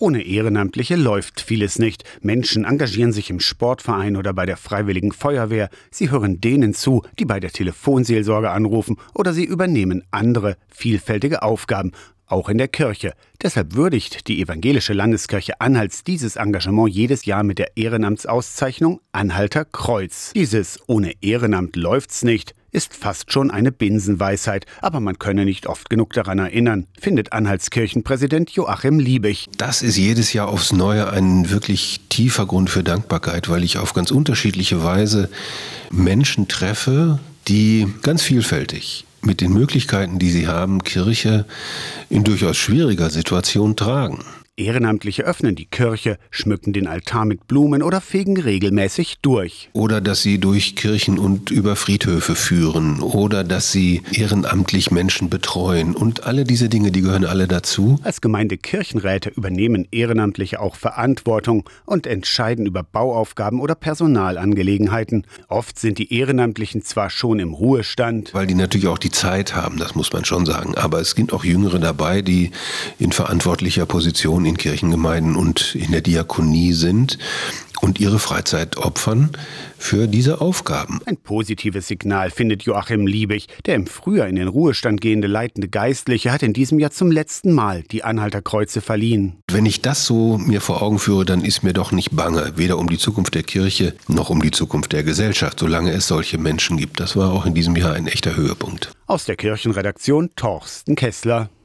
Ohne Ehrenamtliche läuft vieles nicht. Menschen engagieren sich im Sportverein oder bei der Freiwilligen Feuerwehr. Sie hören denen zu, die bei der Telefonseelsorge anrufen oder sie übernehmen andere vielfältige Aufgaben auch in der Kirche. Deshalb würdigt die Evangelische Landeskirche Anhalts dieses Engagement jedes Jahr mit der Ehrenamtsauszeichnung Anhalter Kreuz. Dieses ohne Ehrenamt läuft's nicht ist fast schon eine Binsenweisheit, aber man könne nicht oft genug daran erinnern, findet Anhaltskirchenpräsident Joachim Liebig. Das ist jedes Jahr aufs Neue ein wirklich tiefer Grund für Dankbarkeit, weil ich auf ganz unterschiedliche Weise Menschen treffe, die ganz vielfältig mit den Möglichkeiten, die sie haben, Kirche in durchaus schwieriger Situation tragen. Ehrenamtliche öffnen die Kirche, schmücken den Altar mit Blumen oder fegen regelmäßig durch. Oder dass sie durch Kirchen und über Friedhöfe führen. Oder dass sie ehrenamtlich Menschen betreuen. Und alle diese Dinge, die gehören alle dazu. Als Gemeindekirchenräte übernehmen Ehrenamtliche auch Verantwortung und entscheiden über Bauaufgaben oder Personalangelegenheiten. Oft sind die Ehrenamtlichen zwar schon im Ruhestand. Weil die natürlich auch die Zeit haben, das muss man schon sagen. Aber es sind auch Jüngere dabei, die in verantwortlicher Position in Kirchengemeinden und in der Diakonie sind und ihre Freizeit opfern für diese Aufgaben. Ein positives Signal findet Joachim Liebig. Der im Frühjahr in den Ruhestand gehende leitende Geistliche hat in diesem Jahr zum letzten Mal die Anhalterkreuze verliehen. Wenn ich das so mir vor Augen führe, dann ist mir doch nicht bange, weder um die Zukunft der Kirche noch um die Zukunft der Gesellschaft, solange es solche Menschen gibt. Das war auch in diesem Jahr ein echter Höhepunkt. Aus der Kirchenredaktion Torsten Kessler.